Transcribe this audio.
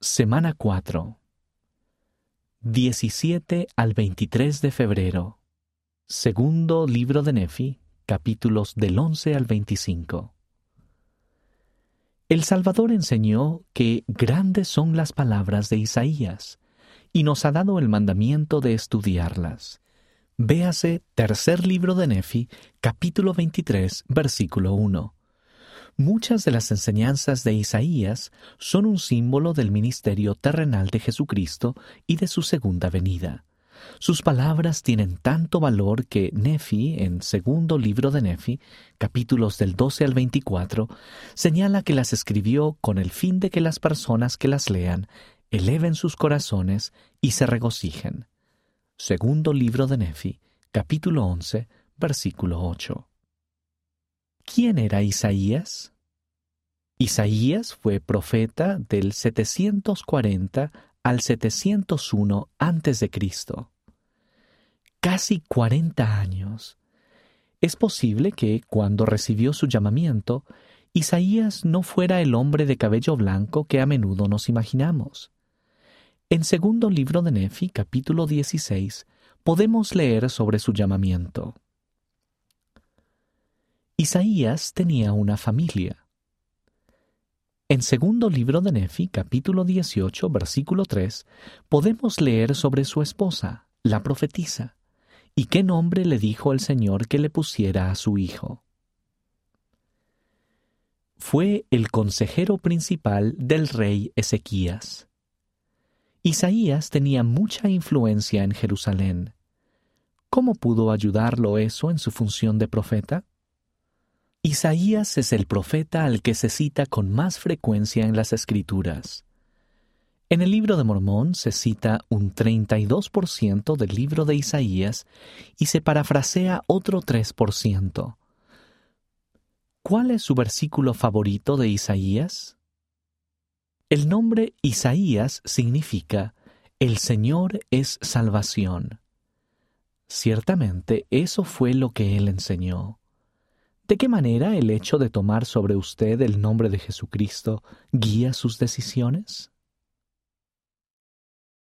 Semana 4. 17 al 23 de febrero. Segundo libro de Nefi, capítulos del 11 al 25. El Salvador enseñó que grandes son las palabras de Isaías y nos ha dado el mandamiento de estudiarlas. Véase tercer libro de Nefi, capítulo 23, versículo 1. Muchas de las enseñanzas de Isaías son un símbolo del ministerio terrenal de Jesucristo y de su segunda venida. Sus palabras tienen tanto valor que Nefi, en segundo libro de Nefi, capítulos del 12 al 24, señala que las escribió con el fin de que las personas que las lean eleven sus corazones y se regocijen. Segundo libro de Nefi, capítulo 11, versículo 8. ¿Quién era Isaías? Isaías fue profeta del 740 al 701 a.C. Casi 40 años. Es posible que, cuando recibió su llamamiento, Isaías no fuera el hombre de cabello blanco que a menudo nos imaginamos. En segundo libro de Nefi, capítulo 16, podemos leer sobre su llamamiento. Isaías tenía una familia. En segundo libro de Nefi, capítulo 18, versículo 3, podemos leer sobre su esposa, la profetisa, y qué nombre le dijo el Señor que le pusiera a su hijo. Fue el consejero principal del rey Ezequías. Isaías tenía mucha influencia en Jerusalén. ¿Cómo pudo ayudarlo eso en su función de profeta? Isaías es el profeta al que se cita con más frecuencia en las Escrituras. En el libro de Mormón se cita un 32% del libro de Isaías y se parafrasea otro 3%. ¿Cuál es su versículo favorito de Isaías? El nombre Isaías significa El Señor es salvación. Ciertamente eso fue lo que él enseñó. ¿De qué manera el hecho de tomar sobre usted el nombre de Jesucristo guía sus decisiones?